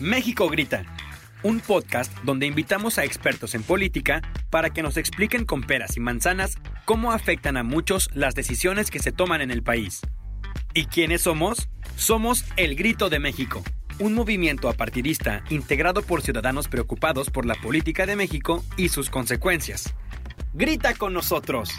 México Grita, un podcast donde invitamos a expertos en política para que nos expliquen con peras y manzanas cómo afectan a muchos las decisiones que se toman en el país. ¿Y quiénes somos? Somos El Grito de México, un movimiento apartidista integrado por ciudadanos preocupados por la política de México y sus consecuencias. ¡Grita con nosotros!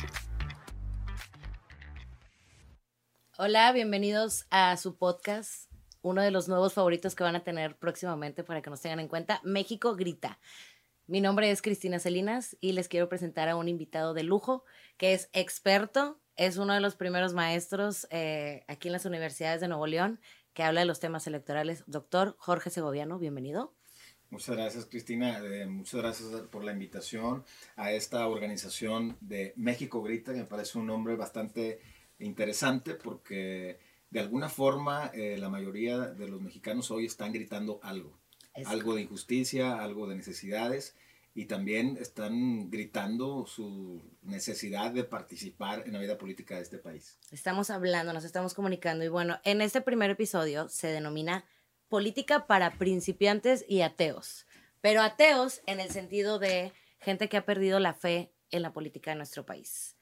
Hola, bienvenidos a su podcast, uno de los nuevos favoritos que van a tener próximamente para que nos tengan en cuenta, México Grita. Mi nombre es Cristina Salinas y les quiero presentar a un invitado de lujo que es experto, es uno de los primeros maestros eh, aquí en las universidades de Nuevo León que habla de los temas electorales. Doctor Jorge Segoviano, bienvenido. Muchas gracias, Cristina. Eh, muchas gracias por la invitación a esta organización de México Grita, que me parece un nombre bastante interesante porque de alguna forma eh, la mayoría de los mexicanos hoy están gritando algo, algo de injusticia, algo de necesidades y también están gritando su necesidad de participar en la vida política de este país. Estamos hablando, nos estamos comunicando y bueno, en este primer episodio se denomina política para principiantes y ateos, pero ateos en el sentido de gente que ha perdido la fe en la política de nuestro país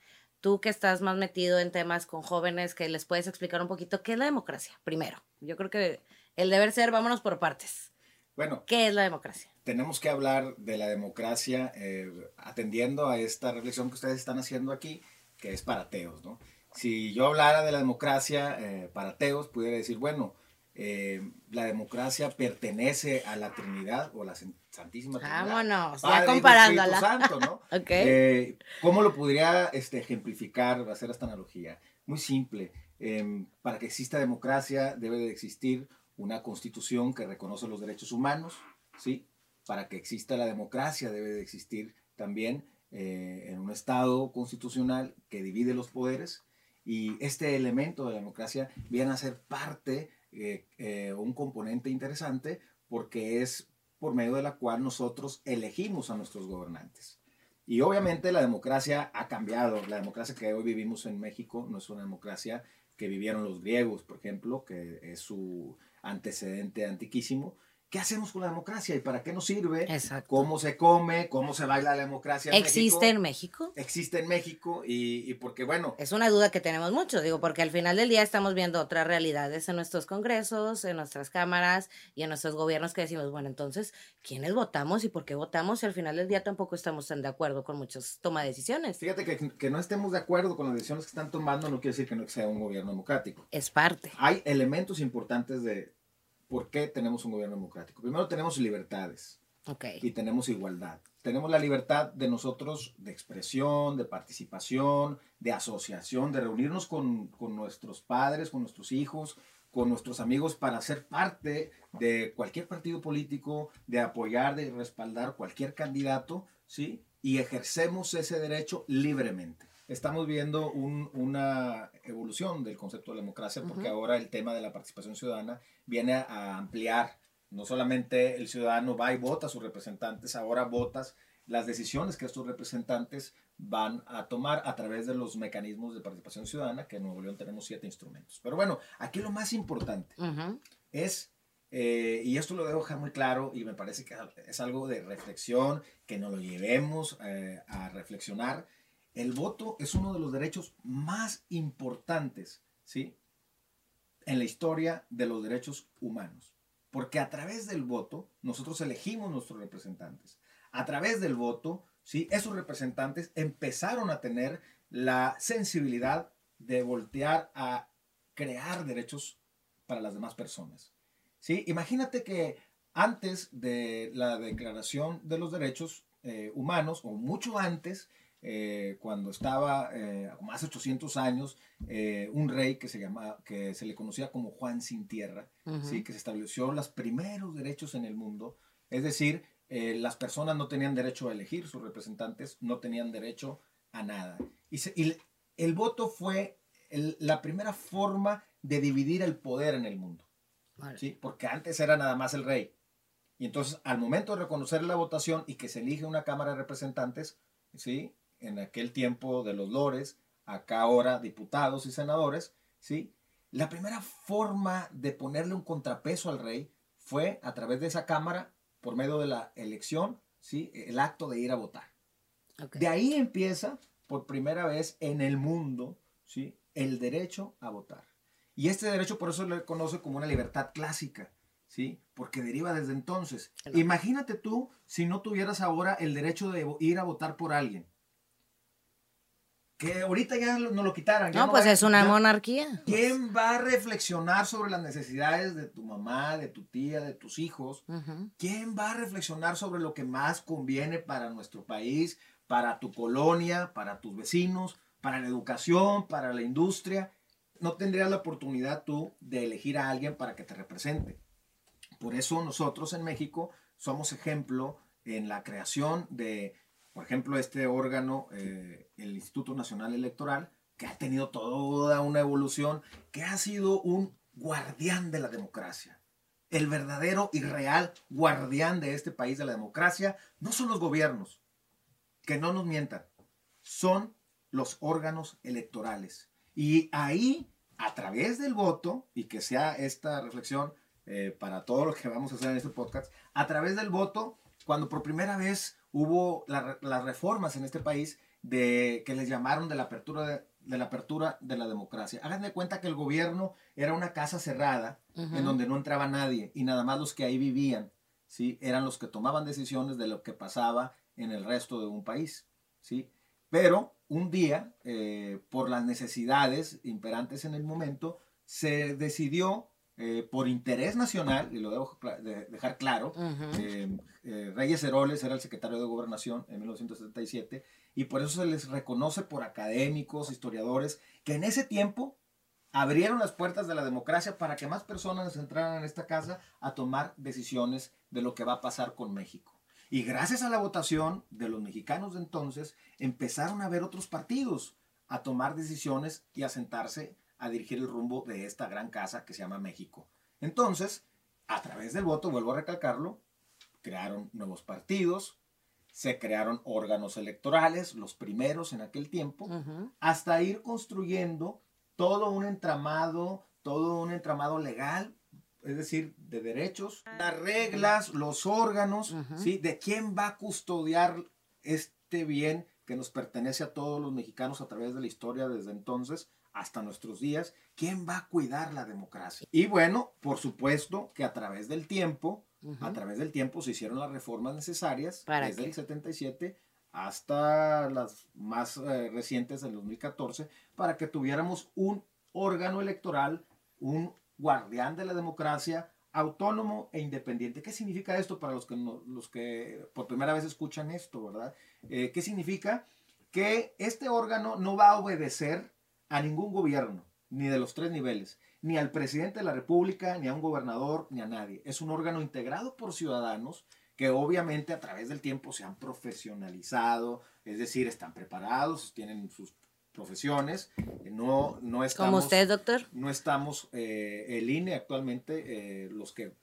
tú que estás más metido en temas con jóvenes, que les puedes explicar un poquito qué es la democracia, primero. Yo creo que el deber ser, vámonos por partes. Bueno. ¿Qué es la democracia? Tenemos que hablar de la democracia eh, atendiendo a esta reflexión que ustedes están haciendo aquí, que es para ateos, ¿no? Si yo hablara de la democracia eh, para ateos, pudiera decir, bueno, eh, la democracia pertenece a la Trinidad o a la Santísima Trinidad. Vámonos, ya comparándola. Santo, ¿no? Eh, ¿Cómo lo podría este, ejemplificar, hacer esta analogía? Muy simple. Em, para que exista democracia debe de existir una constitución que reconoce los derechos humanos, ¿sí? Para que exista la democracia debe de existir también eh, en un Estado constitucional que divide los poderes y este elemento de la democracia viene a ser parte eh, eh, un componente interesante porque es por medio de la cual nosotros elegimos a nuestros gobernantes. Y obviamente la democracia ha cambiado. La democracia que hoy vivimos en México no es una democracia que vivieron los griegos, por ejemplo, que es su antecedente antiquísimo, ¿Qué hacemos con la democracia y para qué nos sirve? Exacto. ¿Cómo se come? ¿Cómo se baila la democracia? En ¿Existe en México? Existe en México y, y, porque, bueno. Es una duda que tenemos mucho, digo, porque al final del día estamos viendo otras realidades en nuestros congresos, en nuestras cámaras y en nuestros gobiernos que decimos, bueno, entonces, ¿quiénes votamos y por qué votamos? Y al final del día tampoco estamos tan de acuerdo con muchas tomas de decisiones. Fíjate que, que no estemos de acuerdo con las decisiones que están tomando no quiere decir que no sea un gobierno democrático. Es parte. Hay elementos importantes de ¿Por qué tenemos un gobierno democrático? Primero tenemos libertades y tenemos igualdad. Tenemos la libertad de nosotros de expresión, de participación, de asociación, de reunirnos con, con nuestros padres, con nuestros hijos, con nuestros amigos para ser parte de cualquier partido político, de apoyar, de respaldar cualquier candidato, ¿sí? Y ejercemos ese derecho libremente estamos viendo una evolución del concepto de democracia porque ahora el tema de la participación ciudadana viene a ampliar. No solamente el ciudadano va y vota a sus representantes, ahora votas las decisiones que estos representantes van a tomar a través de los mecanismos de participación ciudadana, que en Nuevo León tenemos siete instrumentos. Pero bueno, aquí lo más importante es, eh, y esto lo dejo muy claro y me parece que es algo de reflexión, que nos lo llevemos eh, a reflexionar, el voto es uno de los derechos más importantes, ¿sí? En la historia de los derechos humanos. Porque a través del voto nosotros elegimos nuestros representantes. A través del voto, ¿sí? Esos representantes empezaron a tener la sensibilidad de voltear a crear derechos para las demás personas. ¿sí? Imagínate que antes de la Declaración de los Derechos eh, Humanos, o mucho antes, eh, cuando estaba eh, hace 800 años, eh, un rey que se, llama, que se le conocía como Juan sin tierra, ¿sí? que se estableció los primeros derechos en el mundo, es decir, eh, las personas no tenían derecho a elegir, sus representantes no tenían derecho a nada. Y, el voto fue la primera forma de dividir el poder en el mundo, ¿sí? porque antes era nada más el rey. Y entonces, al momento de reconocer la votación y que se elige una Cámara de Representantes, ¿sí? En aquel tiempo de los lores, acá ahora diputados y senadores, ¿sí? La primera forma de ponerle un contrapeso al rey fue a través de esa Cámara, por medio de la elección, ¿sí? el acto de ir a votar. De ahí empieza, por primera vez en el mundo, ¿sí? el derecho a votar. Y este derecho por eso lo conoce como una libertad clásica, ¿sí? Porque deriva desde entonces. Imagínate tú si no tuvieras ahora el derecho de ir a votar por alguien. Que ahorita ya no lo quitaran. No, pues es una monarquía. ¿Quién va a reflexionar sobre las necesidades de tu mamá, de tu tía, de tus hijos? ¿Quién va a reflexionar sobre lo que más conviene para nuestro país, para tu colonia, para tus vecinos, para la educación, para la industria? No tendrías la oportunidad tú de elegir a alguien para que te represente. Por eso nosotros en México somos ejemplo en la creación de por ejemplo, este órgano, eh, el Instituto Nacional Electoral, que ha tenido toda una evolución, que ha sido un guardián de la democracia. El verdadero y real guardián de este país de la democracia no son los gobiernos, que no nos mientan, son los órganos electorales. Y ahí, a través del voto, y que sea esta reflexión eh, para todo lo que vamos a hacer en este podcast, a través del voto, cuando por primera vez hubo las reformas en este país de, que les llamaron de la apertura de, la apertura de la democracia. Hagan de cuenta que el gobierno era una casa cerrada en donde no entraba nadie y nada más los que ahí vivían, ¿sí? Eran los que tomaban decisiones de lo que pasaba en el resto de un país, ¿sí? Pero un día, eh, por las necesidades imperantes en el momento, se decidió eh, por interés nacional, y lo debo dejar claro, eh, eh, Reyes Heroles era el secretario de Gobernación en 1977, y por eso se les reconoce por académicos, historiadores, que en ese tiempo abrieron las puertas de la democracia para que más personas entraran en esta casa a tomar decisiones de lo que va a pasar con México. Y gracias a la votación de los mexicanos de entonces, empezaron a ver otros partidos a tomar decisiones y a sentarse a dirigir el rumbo de esta gran casa que se llama México. Entonces, a través del voto, vuelvo a recalcarlo, crearon nuevos partidos, se crearon órganos electorales, los primeros en aquel tiempo, hasta ir construyendo todo un entramado, todo un entramado legal, es decir, de derechos, las reglas, los órganos, ¿sí? De quién va a custodiar este bien que nos pertenece a todos los mexicanos a través de la historia desde entonces hasta nuestros días, ¿quién va a cuidar la democracia? Y bueno, por supuesto que a través del tiempo, a través del tiempo se hicieron las reformas necesarias desde el 77 hasta las más eh, recientes del 2014 para que tuviéramos un órgano electoral, un guardián de la democracia autónomo e independiente. ¿Qué significa esto para los que, los que por primera vez escuchan esto, verdad? Eh, ¿Qué significa? Que este órgano no va a obedecer a ningún gobierno, ni de los tres niveles, ni al presidente de la República, ni a un gobernador, ni a nadie. Es un órgano integrado por ciudadanos que obviamente a través del tiempo se han profesionalizado, es decir, están preparados, tienen sus profesiones. No, no estamos, ¿Como usted, doctor? No estamos, eh, el INE actualmente, eh, los que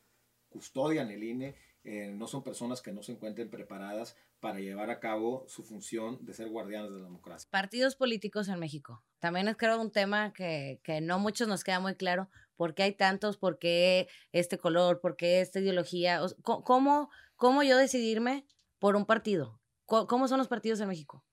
custodian el INE, eh, no son personas que no se encuentren preparadas para llevar a cabo su función de ser guardianes de la democracia. Partidos políticos en México. También es creo un tema que, que no muchos nos queda muy claro. ¿Por qué hay tantos? ¿Por qué este color? ¿Por qué esta ideología? ¿Cómo, cómo yo decidirme por un partido? ¿Cómo son los partidos en México?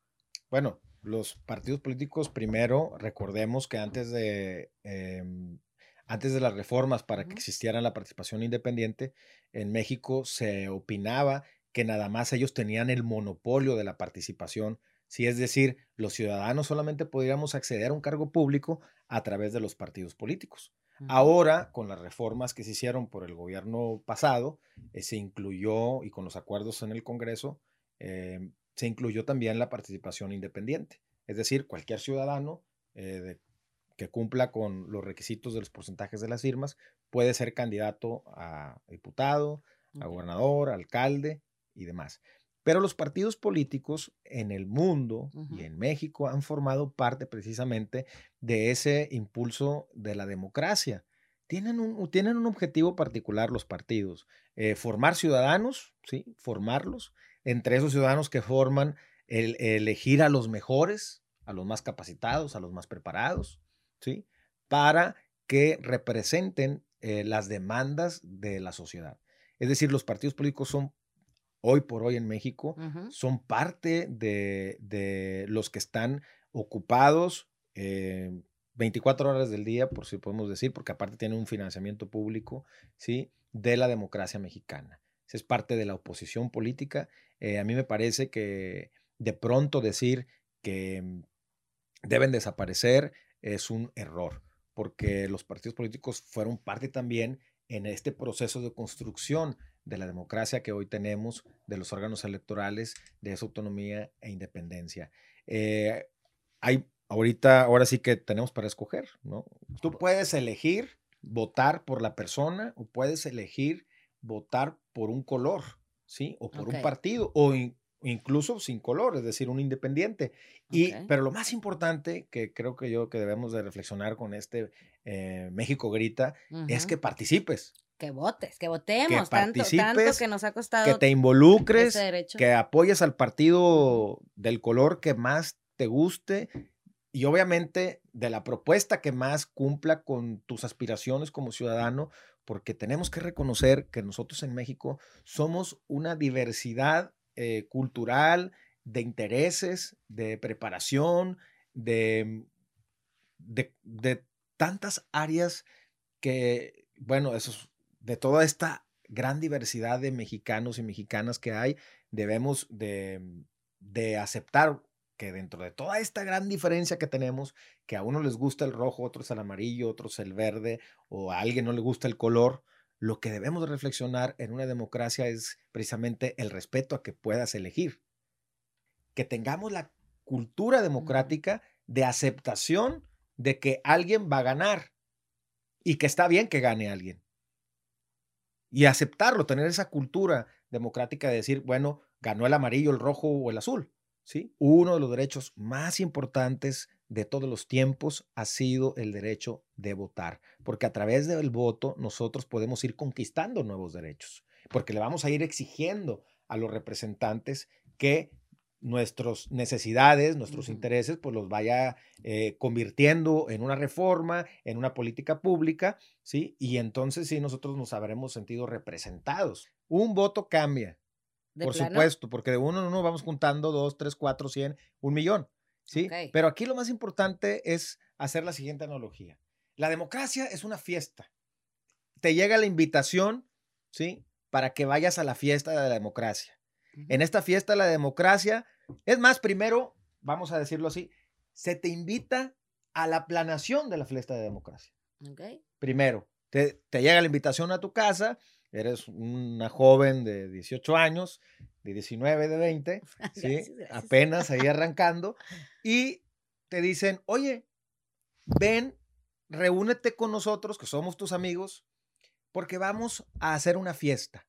Bueno, los partidos políticos, primero, recordemos que antes de, em, antes de las reformas para que existiera la participación independiente, en México se opinaba que nada más ellos tenían el monopolio de la participación, si es decir, los ciudadanos solamente podríamos acceder a un cargo público a través de los partidos políticos. Ahora, con las reformas que se hicieron por el gobierno pasado, eh, se incluyó, y con los acuerdos en el Congreso, eh, se incluyó también la participación independiente. Es decir, cualquier ciudadano eh, que cumpla con los requisitos de los porcentajes de las firmas puede ser candidato a diputado, a gobernador, alcalde y demás. Pero los partidos políticos en el mundo y en México han formado parte precisamente de ese impulso de la democracia. Tienen un, tienen un objetivo particular los partidos, eh, formar ciudadanos, ¿sí? formarlos, entre esos ciudadanos que forman el, elegir a los mejores, a los más capacitados, a los más preparados, ¿sí? para que representen eh, las demandas de la sociedad. Es decir, los partidos políticos son hoy por hoy en México, son parte de, los que están ocupados 24 eh, horas del día, por si podemos decir, porque aparte tienen un financiamiento público, ¿sí? De la democracia mexicana. Es parte de la oposición política. Eh, a mí me parece que de pronto decir que mm, deben desaparecer es un error, porque los partidos políticos fueron parte también en este proceso de construcción de la democracia que hoy tenemos, de los órganos electorales, de esa autonomía e independencia. Eh, hay ahorita, ahora sí que tenemos para escoger, ¿no? Tú puedes elegir votar por la persona o puedes elegir votar por un color, ¿sí? O por un partido, o incluso sin color, es decir, un independiente. Y, Pero lo más importante que creo que yo que debemos de reflexionar con este eh, México Grita es que participes. Que votes, que votemos, que tanto, tanto, que nos ha costado. Que te involucres, que apoyes al partido del color que más te guste y obviamente de la propuesta que más cumpla con tus aspiraciones como ciudadano, porque tenemos que reconocer que nosotros en México somos una diversidad eh, cultural, de intereses, de preparación, de, de, tantas áreas que, bueno, eso, de toda esta gran diversidad de mexicanos y mexicanas que hay, debemos de, de aceptar que dentro de toda esta gran diferencia que tenemos, que a uno les gusta el rojo, otros el amarillo, otros el verde, o a alguien no le gusta el color, lo que debemos reflexionar en una democracia es precisamente el respeto a que puedas elegir. Que tengamos la cultura democrática de aceptación de que alguien va a ganar y que está bien que gane alguien. Y aceptarlo, tener esa cultura democrática de decir, bueno, ganó el amarillo, el rojo o el azul. ¿sí? Uno de los derechos más importantes de todos los tiempos ha sido el derecho de votar, porque a través del voto nosotros podemos ir conquistando nuevos derechos, porque le vamos a ir exigiendo a los representantes que nuestras necesidades, nuestros intereses, pues los vaya eh, convirtiendo en una reforma, en una política pública, ¿sí? Y entonces sí, nosotros nos habremos sentido representados. Un voto cambia, por supuesto, porque de uno en uno vamos juntando dos, tres, cuatro, cien, un millón. ¿sí? Pero aquí lo más importante es hacer la siguiente analogía. La democracia es una fiesta. Te llega la invitación, ¿sí? Para que vayas a la fiesta de la democracia. En esta fiesta la democracia, es más, primero, vamos a decirlo así, se te invita a la planación de la fiesta de democracia. Primero, te, te llega la invitación a tu casa, eres una joven de 18 años, de 19, de 20, ¿sí? apenas ahí arrancando, y te dicen, oye, ven, reúnete con nosotros, que somos tus amigos, porque vamos a hacer una fiesta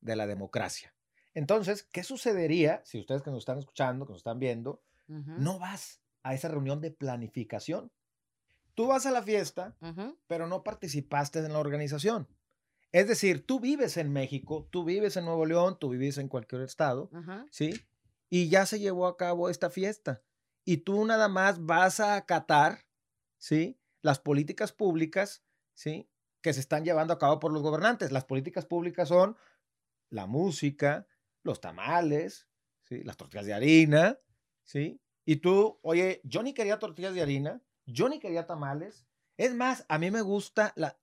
de la democracia. Entonces, ¿qué sucedería si ustedes que nos están escuchando, que nos están viendo, no vas a esa reunión de planificación? Tú vas a la fiesta, pero no participaste en la organización. Es decir, tú vives en México, tú vives en Nuevo León, tú vives en cualquier estado, ¿sí? Y ya se llevó a cabo esta fiesta. Y tú nada más vas a acatar, ¿sí? Las políticas públicas, ¿sí? Que se están llevando a cabo por los gobernantes. Las políticas públicas son la música, los tamales, ¿sí? Las tortillas de harina, ¿sí? Y tú, oye, yo ni quería tortillas de harina, yo ni quería tamales. Es más, a mí me gusta la,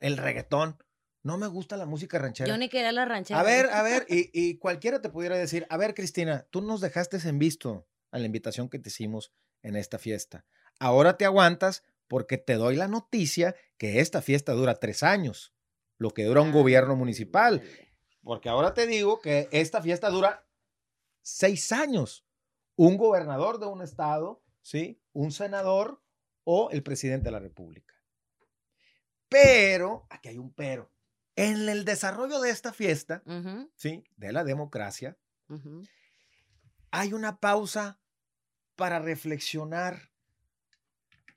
el reggaetón. No me gusta la música ranchera. Yo ni quería la ranchera. A ver, a ver, y, cualquiera te pudiera decir, a ver, Cristina, tú nos dejaste en visto a la invitación que te hicimos en esta fiesta. Ahora te aguantas porque te doy la noticia que esta fiesta dura tres años, lo que dura un gobierno municipal. Porque ahora te digo que esta fiesta dura seis años. Un gobernador de un estado, ¿sí? Un senador o el presidente de la República. Pero, aquí hay un pero en el desarrollo de esta fiesta, ¿sí? De la democracia, hay una pausa para reflexionar.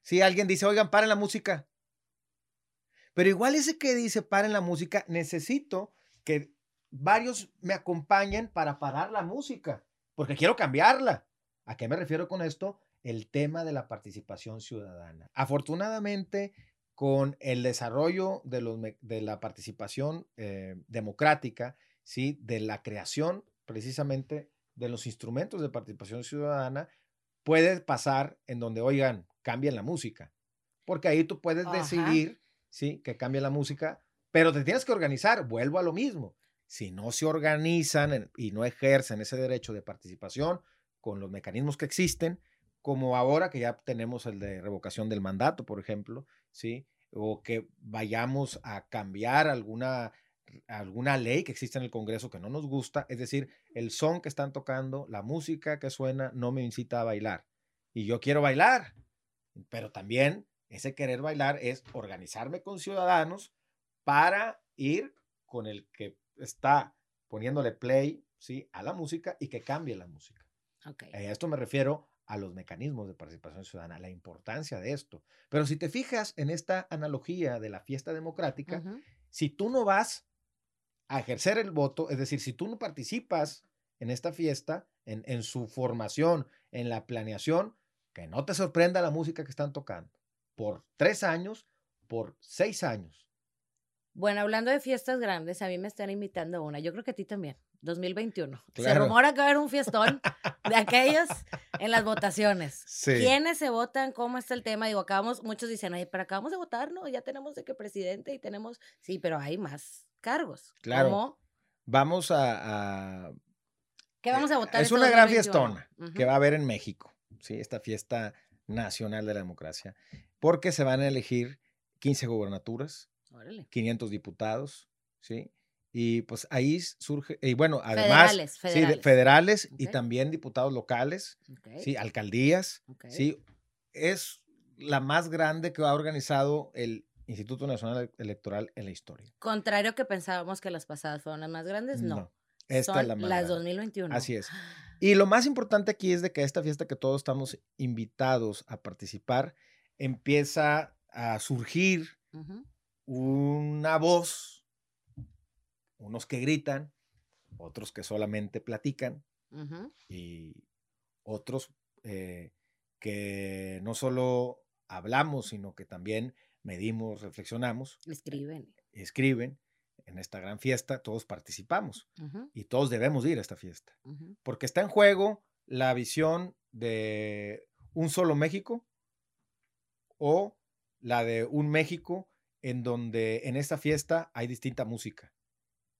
Si alguien dice, oigan, paren la música. Pero igual ese que dice, paren la música, necesito que varios me acompañen para parar la música, porque quiero cambiarla. ¿A qué me refiero con esto? El tema de la participación ciudadana. Afortunadamente, con el desarrollo de, los, de la participación eh, democrática, ¿sí? de la creación precisamente de los instrumentos de participación ciudadana, puede pasar en donde, oigan, cambien la música. Porque ahí tú puedes decidir, ¿sí? Que cambie la música, pero te tienes que organizar. Vuelvo a lo mismo. Si no se organizan y no ejercen ese derecho de participación con los mecanismos que existen, como ahora que ya tenemos el de revocación del mandato, por ejemplo, ¿sí? O que vayamos a cambiar alguna, alguna ley que existe en el Congreso que no nos gusta, es decir, el son que están tocando, la música que suena, no me incita a bailar. Y yo quiero bailar, pero también ese querer bailar es organizarme con ciudadanos para ir con el que está poniéndole play ¿sí? a la música y que cambie la música. Okay. A esto me refiero a los mecanismos de participación ciudadana, la importancia de esto. Pero si te fijas en esta analogía de la fiesta democrática, si tú no vas a ejercer el voto, es decir, si tú no participas en esta fiesta, en, en su formación, en la planeación, que no te sorprenda la música que están tocando, por tres años, por seis años. Bueno, hablando de fiestas grandes, a mí me están invitando a una, yo creo que a ti también. 2021. Se rumora que va a haber un fiestón de aquellos en las votaciones. ¿Quiénes se votan? ¿Cómo está el tema? Digo, acabamos, muchos dicen, oye, pero acabamos de votar, ¿no? Ya tenemos de qué presidente y tenemos, sí, pero hay más cargos. Claro. Vamos a, ¿Qué vamos a eh, votar? Es una gran fiestona que va a haber en México, ¿sí? Esta fiesta nacional de la democracia, porque se van a elegir 15 gobernaturas, 500 diputados, ¿sí? Y pues ahí surge, y bueno, además, federales, federales. Sí, federales y también diputados locales, sí, alcaldías, sí, es la más grande que ha organizado el Instituto Nacional Electoral en la historia. Contrario que pensábamos que las pasadas fueron las más grandes, no. esta es la más las 2021. Así es. Y lo más importante aquí es de que esta fiesta que todos estamos invitados a participar empieza a surgir una voz unos que gritan, otros que solamente platican y otros eh, que no solo hablamos, sino que también medimos, reflexionamos. Escriben. Escriben. En esta gran fiesta todos participamos y todos debemos ir a esta fiesta, porque está en juego la visión de un solo México o la de un México en donde en esta fiesta hay distinta música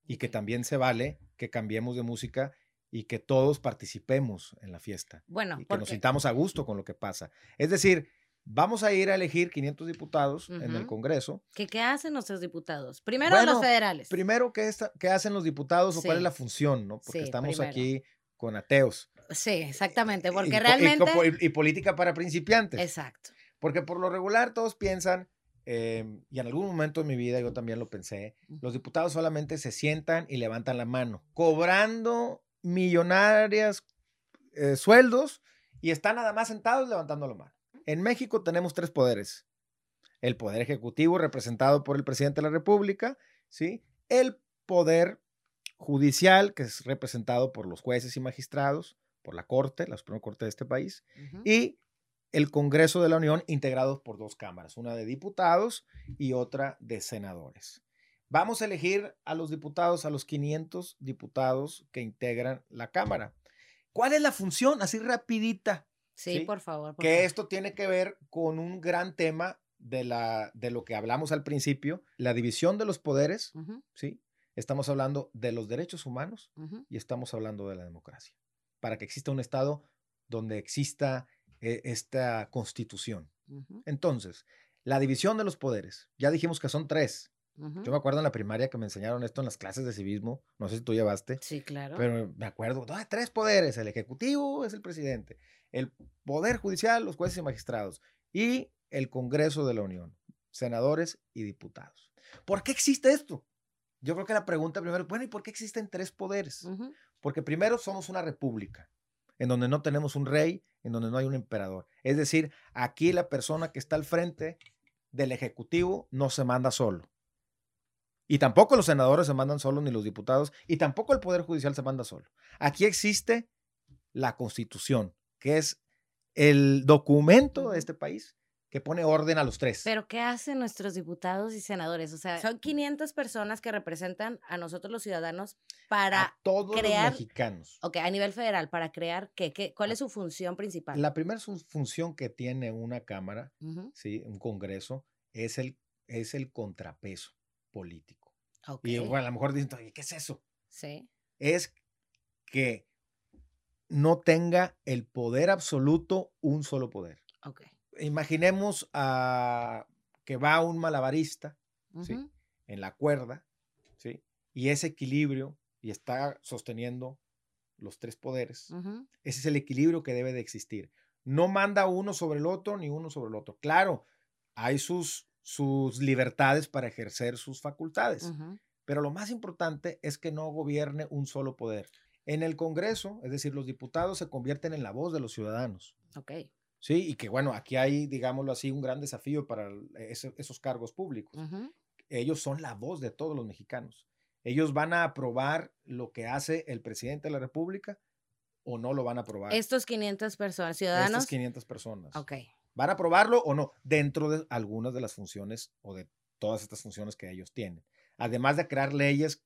y que también se vale que cambiemos de música y que todos participemos en la fiesta. Bueno, y que nos sintamos a gusto con lo que pasa. Es decir, vamos a ir a elegir 500 diputados en el Congreso. ¿Qué, ¿Qué hacen nuestros diputados? Primero los federales. Primero, ¿qué, ¿qué hacen los diputados o cuál es la función? ¿no? Porque estamos aquí con ateos. Sí, exactamente, porque realmente... y política para principiantes. Exacto. Porque por lo regular todos piensan Em, y en algún momento de mi vida yo también lo pensé, los diputados solamente se sientan y levantan la mano, cobrando millonarias eh, sueldos y están nada más sentados levantando la mano. En México tenemos tres poderes. El poder ejecutivo representado por el presidente de la República, ¿sí? El poder judicial, que es representado por los jueces y magistrados, por la Corte, la Suprema Corte de este país, y el Congreso de la Unión integrado por dos cámaras, una de diputados y otra de senadores. Vamos a elegir a los diputados, a los 500 diputados que integran la Cámara. ¿Cuál es la función? Así rapidita. Sí, por favor. que esto tiene que ver con un gran tema de, la, de lo que hablamos al principio, la división de los poderes, ¿sí? Estamos hablando de los derechos humanos y estamos hablando de la democracia. Para que exista un Estado donde exista e, esta constitución. Entonces, la división de los poderes, ya dijimos que son tres. Yo me acuerdo en la primaria que me enseñaron esto en las clases de civismo, no sé si tú llevaste. Sí, claro. Pero me acuerdo, hay tres poderes, el ejecutivo es el presidente, el poder judicial, los jueces y magistrados, y el Congreso de la Unión, senadores y diputados. ¿Por qué existe esto? Yo creo que la pregunta primero, bueno, ¿y por qué existen tres poderes? Porque primero somos una república en donde no tenemos un rey, en donde no hay un emperador. Es decir, aquí la persona que está al frente del Ejecutivo no se manda solo. Y tampoco los senadores se mandan solos, ni los diputados, y tampoco el Poder Judicial se manda solo. Aquí existe la Constitución, que es el documento de este país que pone orden a los tres. Pero ¿qué hacen nuestros diputados y senadores? O sea, son 500 personas que representan a nosotros los ciudadanos para a todos crear... los mexicanos. Ok, a nivel federal, para crear qué, qué ¿cuál es su función principal? La primera función que tiene una Cámara, ¿sí? un Congreso, es el, es el contrapeso político. Y bueno, a lo mejor dicen, ¿qué es eso? Sí. Es que no tenga el poder absoluto un solo poder. Ok imaginemos a, que va un malabarista en la cuerda ¿sí? y ese equilibrio y está sosteniendo los tres poderes. Ese es el equilibrio que debe de existir. No manda uno sobre el otro ni uno sobre el otro. Claro, hay sus, sus libertades para ejercer sus facultades, pero lo más importante es que no gobierne un solo poder. En el Congreso, es decir, los diputados se convierten en la voz de los ciudadanos. Okay. Sí, y que bueno, aquí hay, digámoslo así, un gran desafío para esos cargos públicos. Ellos son la voz de todos los mexicanos. Ellos van a aprobar lo que hace el presidente de la República o no lo van a aprobar. Estos 500 personas, ciudadanos. Estas 500 personas. Ok. ¿Van a aprobarlo o no? Dentro de algunas de las funciones o de todas estas funciones que ellos tienen. Además de crear leyes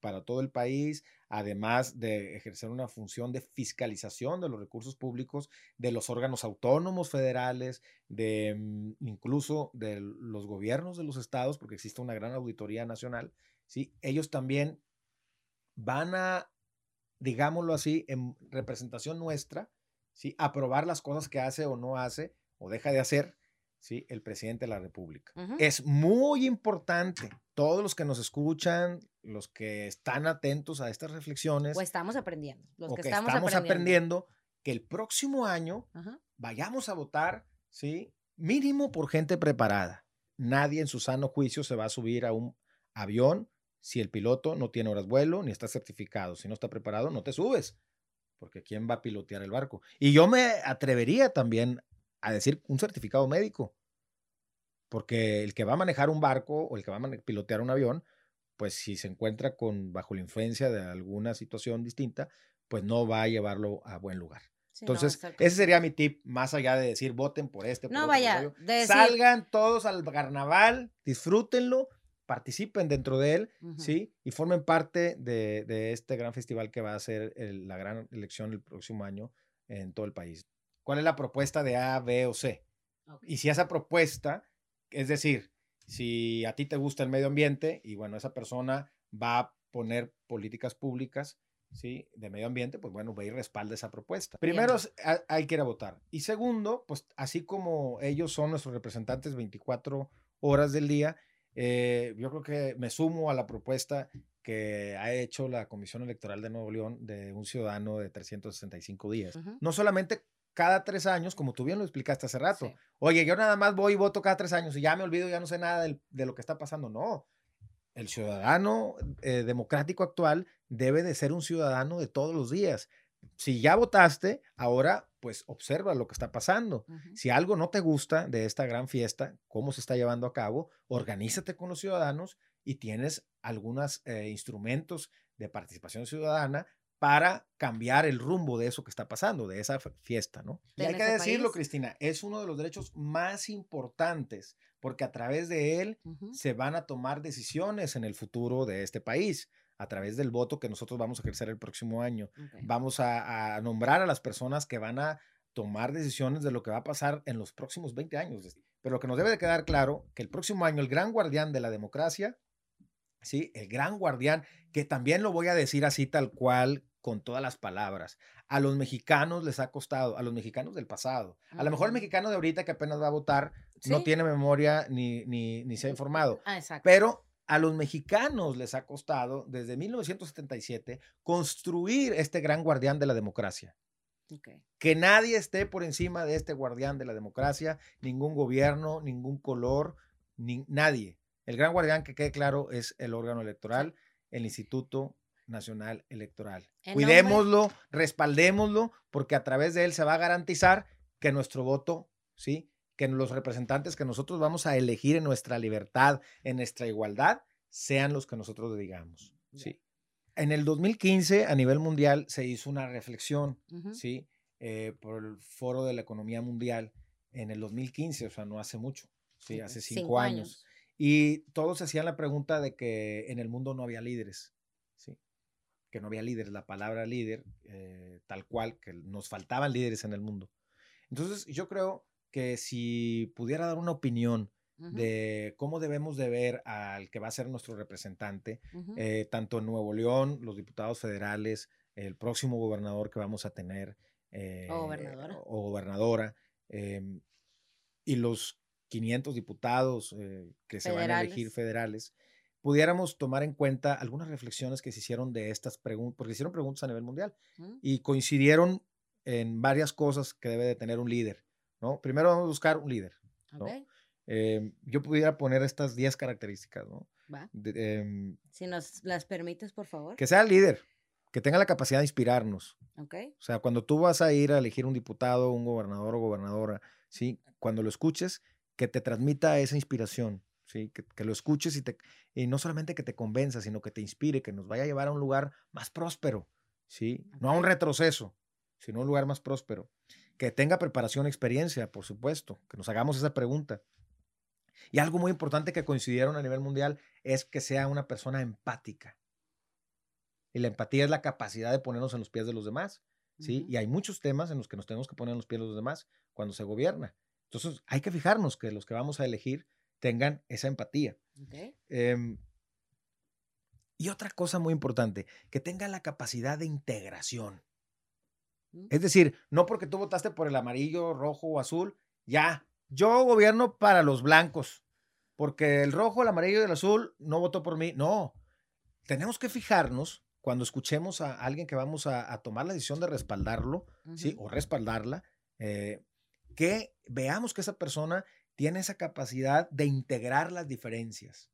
para todo el país, además de ejercer una función de fiscalización de los recursos públicos, de los órganos autónomos federales, de mm, incluso de los gobiernos de los estados, porque existe una gran auditoría nacional, ¿sí? ellos también van a, digámoslo así, en representación nuestra, ¿sí? aprobar las cosas que hace o no hace o deja de hacer ¿sí? el presidente de la República. Es muy importante, todos los que nos escuchan, los que están atentos a estas reflexiones. O estamos aprendiendo. Los que, estamos, aprendiendo. que el próximo año vayamos a votar, ¿sí? Mínimo por gente preparada. Nadie en su sano juicio se va a subir a un avión si el piloto no tiene horas vuelo ni está certificado. Si no está preparado, no te subes. Porque ¿quién va a pilotear el barco? Y yo me atrevería también a decir un certificado médico. Porque el que va a manejar un barco o el que va a pilotear un avión, pues si se encuentra con bajo la influencia de alguna situación distinta, pues no va a llevarlo a buen lugar. Entonces, ese sería mi tip, más allá de decir voten por este. no, vaya, salgan todos al carnaval, disfrútenlo, participen dentro de él, ¿sí? Y formen parte de, este gran festival que va a ser la gran elección el próximo año en todo el país. ¿Cuál es la propuesta de A, B o C? Y si esa propuesta, es decir, si a ti te gusta el medio ambiente y bueno, esa persona va a poner políticas públicas, ¿sí? De medio ambiente, pues bueno, ve y respalda esa propuesta. Primero, hay que ir a votar. Y segundo, pues así como ellos son nuestros representantes 24 horas del día, eh, yo creo que me sumo a la propuesta que ha hecho la Comisión Electoral de Nuevo León de un ciudadano de 365 días. No solamente cada tres años, como tú bien lo explicaste hace rato. Oye, yo nada más voy y voto cada tres años y ya me olvido, ya no sé nada de lo que está pasando. No, el ciudadano eh, democrático actual debe de ser un ciudadano de todos los días. Si ya votaste, ahora pues observa lo que está pasando. Si algo no te gusta de esta gran fiesta, cómo se está llevando a cabo, organízate con los ciudadanos y tienes algunos eh, instrumentos de participación ciudadana para cambiar el rumbo de eso que está pasando, de esa fiesta, ¿no? Y hay que decirlo, Cristina, es uno de los derechos más importantes porque a través de él se van a tomar decisiones en el futuro de este país, a través del voto que nosotros vamos a ejercer el próximo año. Vamos a, nombrar a las personas que van a tomar decisiones de lo que va a pasar en los próximos 20 años. Pero lo que nos debe de quedar claro, que el próximo año el gran guardián de la democracia ¿sí? El gran guardián, que también lo voy a decir así tal cual, con todas las palabras. A los mexicanos les ha costado, a los mexicanos del pasado. A lo mejor el mexicano de ahorita que apenas va a votar no tiene memoria ni, ni, se ha informado. Ah, pero a los mexicanos les ha costado desde 1977 construir este gran guardián de la democracia. Que nadie esté por encima de este guardián de la democracia, ningún gobierno, ningún color, ni, nadie. El gran guardián, que quede claro, es el órgano electoral, el Instituto Nacional Electoral. Cuidémoslo, respaldémoslo, porque a través de él se va a garantizar que nuestro voto, ¿sí? Que los representantes que nosotros vamos a elegir en nuestra libertad, en nuestra igualdad, sean los que nosotros digamos, ¿sí? En el 2015, a nivel mundial, se hizo una reflexión, ¿sí? Eh, por el Foro de la Economía Mundial, en el 2015, o sea, no hace mucho, sí, hace cinco, años. Y todos hacían la pregunta de que en el mundo no había líderes, ¿sí? que no había líderes, la palabra líder, eh, tal cual, que nos faltaban líderes en el mundo. Entonces, yo creo que si pudiera dar una opinión de cómo debemos de ver al que va a ser nuestro representante, eh, tanto en Nuevo León, los diputados federales, el próximo gobernador que vamos a tener, o gobernadora, eh, o gobernadora em, y los 500 diputados eh, que se van a elegir federales, pudiéramos tomar en cuenta algunas reflexiones que se hicieron de estas preguntas, porque hicieron preguntas a nivel mundial mm. y coincidieron en varias cosas que debe de tener un líder. ¿no? Primero vamos a buscar un líder. Em, yo pudiera poner estas 10 características. ¿no? Em, si nos las permites, por favor. Que sea líder, que tenga la capacidad de inspirarnos. O sea, cuando tú vas a ir a elegir un diputado, un gobernador o gobernadora, ¿sí? Cuando lo escuches, que te transmita esa inspiración, ¿sí? Que, lo escuches y, te, y no solamente que te convenza, sino que te inspire, que nos vaya a llevar a un lugar más próspero, ¿sí? No a un retroceso, sino a un lugar más próspero. Que tenga preparación, experiencia, por supuesto, que nos hagamos esa pregunta. Y algo muy importante que coincidieron a nivel mundial es que sea una persona empática. Y la empatía es la capacidad de ponernos en los pies de los demás. ¿sí? Y hay muchos temas en los que nos tenemos que poner en los pies de los demás cuando se gobierna. Entonces, hay que fijarnos que los que vamos a elegir tengan esa empatía. Em, y otra cosa muy importante, que tenga la capacidad de integración. Es decir, no porque tú votaste por el amarillo, rojo o azul, ya, yo gobierno para los blancos, porque el rojo, el amarillo y el azul no votó por mí. No, tenemos que fijarnos cuando escuchemos a alguien que vamos a, tomar la decisión de respaldarlo, ¿sí? O respaldarla, eh, que veamos que esa persona tiene esa capacidad de integrar las diferencias,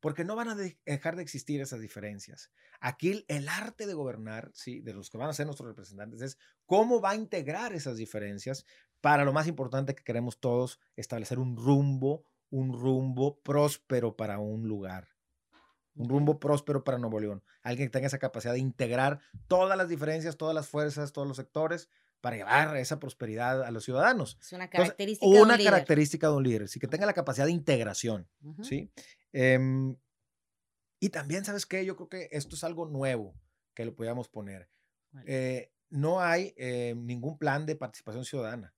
porque no van a dejar de existir esas diferencias. Aquí el arte de gobernar, ¿sí? De los que van a ser nuestros representantes, es cómo va a integrar esas diferencias para lo más importante que queremos todos, establecer un rumbo, un rumbo próspero para un lugar un rumbo próspero para Nuevo León. Alguien que tenga esa capacidad de integrar todas las diferencias, todas las fuerzas, todos los sectores para llevar esa prosperidad a los ciudadanos. Es una característica de un Una característica de un líder, sí, que tenga la capacidad de integración, ¿sí? Em, y también, ¿sabes qué? Yo creo que esto es algo nuevo que lo podíamos poner. Eh, no hay eh, ningún plan de participación ciudadana.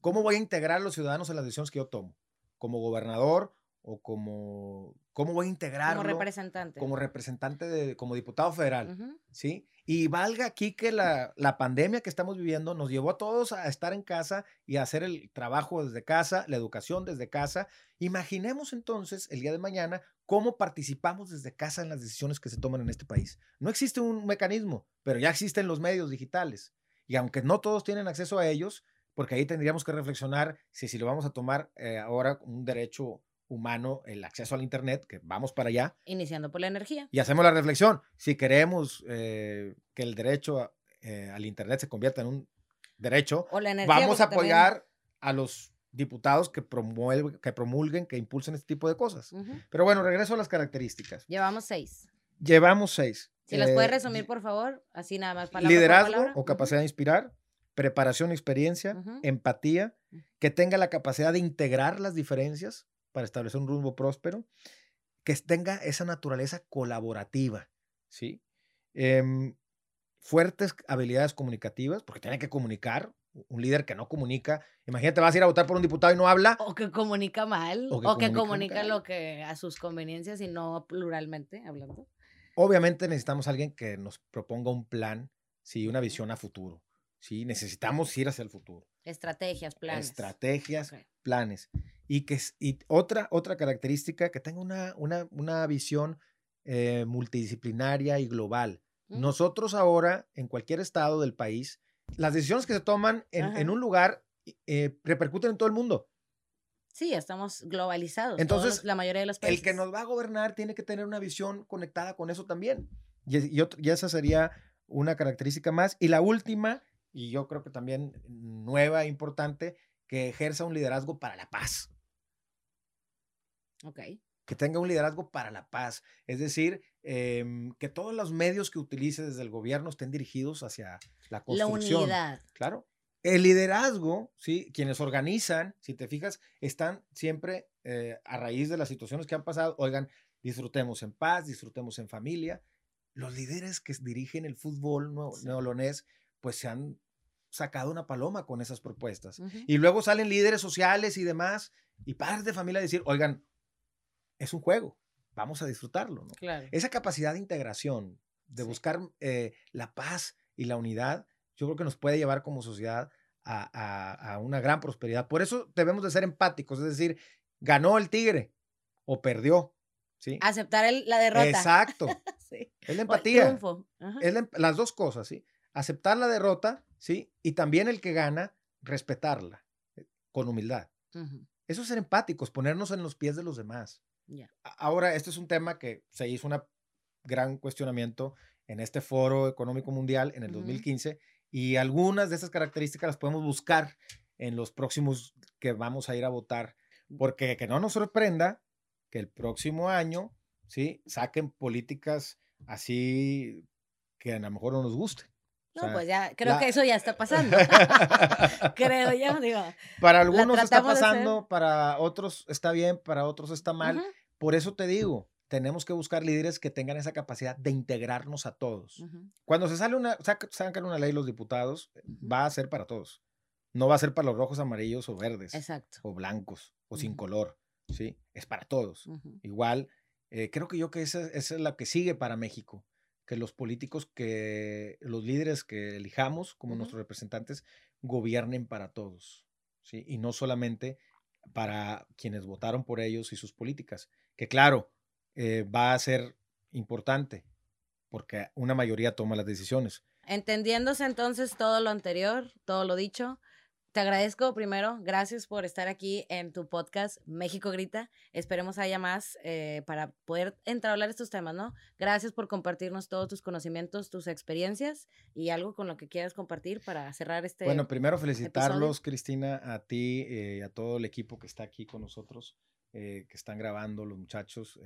¿Cómo voy a integrar a los ciudadanos en las decisiones que yo tomo? Como gobernador o como, ¿cómo voy a integrarlo? Como representante. Como representante, de, como diputado federal, ¿sí? Y valga aquí que la, la, pandemia que estamos viviendo nos llevó a todos a estar en casa y a hacer el trabajo desde casa, la educación desde casa. Imaginemos entonces el día de mañana cómo participamos desde casa en las decisiones que se toman en este país. No existe un mecanismo, pero ya existen los medios digitales. Y aunque no todos tienen acceso a ellos, porque ahí tendríamos que reflexionar si, si lo vamos a tomar eh, ahora un derecho humano el acceso al Internet, que vamos para allá. Iniciando por la energía. Y hacemos la reflexión, si queremos eh, que el derecho eh, al Internet se convierta en un derecho, vamos a apoyar a los diputados que, que promulguen, que impulsen este tipo de cosas. Pero bueno, regreso a las características. Llevamos seis. Llevamos seis. Si las puedes eh, resumir, por favor, así nada más. Palabra liderazgo o capacidad de inspirar, preparación, experiencia, empatía, que tenga la capacidad de integrar las diferencias, para establecer un rumbo próspero, que tenga esa naturaleza colaborativa, ¿sí? Em, fuertes habilidades comunicativas, porque tiene que comunicar, un líder que no comunica, imagínate, vas a ir a votar por un diputado y no habla. O que comunica mal, o que, comunica, lo que a sus conveniencias y no pluralmente hablando. Obviamente necesitamos a alguien que nos proponga un plan, sí, una visión a futuro. Sí, necesitamos ir hacia el futuro. Estrategias, planes. Estrategias, planes y que y otra, otra característica, que tenga una, una, una visión eh, multidisciplinaria y global. Mm. Nosotros ahora, en cualquier estado del país, las decisiones que se toman en, en un lugar eh, repercuten en todo el mundo. Sí, estamos globalizados. Entonces, la mayoría de los países. El que nos va a gobernar tiene que tener una visión conectada con eso también. Y, y, y esa sería una característica más. Y la última, y yo creo que también nueva, e importante, que ejerza un liderazgo para la paz. Que tenga un liderazgo para la paz. Es decir, em, que todos los medios que utilice desde el gobierno estén dirigidos hacia la construcción. La unidad. Claro. el liderazgo, ¿sí? Quienes organizan, si te fijas, están siempre eh, a raíz de las situaciones que han pasado. Oigan, disfrutemos en paz, disfrutemos en familia. Los líderes que dirigen el fútbol neolonés, pues se han sacado una paloma con esas propuestas. Y luego salen líderes sociales y demás, y padres de familia decir, oigan, es un juego, vamos a disfrutarlo. Esa capacidad de integración, de buscar eh, la paz y la unidad, yo creo que nos puede llevar como sociedad a, una gran prosperidad. Por eso debemos de ser empáticos, es decir, ganó el tigre o perdió. ¿sí? Aceptar la derrota. Exacto. Es la empatía. Es las dos cosas, ¿sí? Aceptar la derrota, ¿sí? Y también el que gana, respetarla eh, con humildad. Eso es ser empáticos, ponernos en los pies de los demás. Ahora, este es un tema que se hizo un gran cuestionamiento en este foro económico mundial en el 2015 y algunas de esas características las podemos buscar en los próximos que vamos a ir a votar, porque que no nos sorprenda que el próximo año, ¿sí? Saquen políticas así que a lo mejor no nos guste. No, pues ya, creo que eso ya está pasando. creo yo, digo. Para algunos está pasando, para otros está bien, para otros está mal. Por eso te digo, tenemos que buscar líderes que tengan esa capacidad de integrarnos a todos. Cuando se sale una, sacan una ley los diputados, va a ser para todos. No va a ser para los rojos, amarillos o verdes. Exacto. O blancos o sin color. ¿sí? Es para todos. Igual, eh, creo que yo que esa, esa, es la que sigue para México. Que los políticos, que los líderes que elijamos como nuestros representantes gobiernen para todos. ¿sí? Y no solamente para quienes votaron por ellos y sus políticas. Que claro, eh, va a ser importante porque una mayoría toma las decisiones. Entendiéndose entonces todo lo anterior, todo lo dicho, te agradezco primero, gracias por estar aquí en tu podcast México Grita. Esperemos haya más eh, para poder entrar a hablar estos temas, ¿no? Gracias por compartirnos todos tus conocimientos, tus experiencias y algo con lo que quieras compartir para cerrar este. Bueno, primero felicitarlos, Cristina, a ti y eh, a todo el equipo que está aquí con nosotros, que están grabando, los muchachos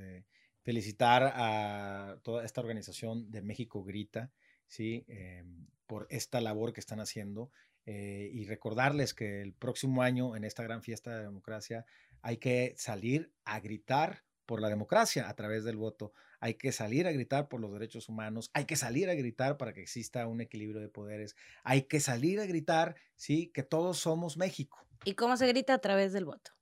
felicitar a toda esta organización de México Grita, ¿sí? Em, por esta labor que están haciendo eh, y recordarles que el próximo año en esta gran fiesta de democracia hay que salir a gritar por la democracia a través del voto. Hay que salir a gritar por los derechos humanos, hay que salir a gritar para que exista un equilibrio de poderes, hay que salir a gritar, sí, que todos somos México. ¿Y cómo se grita a través del voto?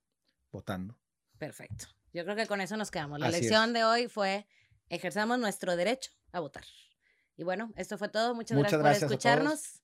Votando. Perfecto. Yo creo que con eso nos quedamos. La lección de hoy fue ejerzamos nuestro derecho a votar. Y bueno, esto fue todo. Muchas, gracias, por escucharnos.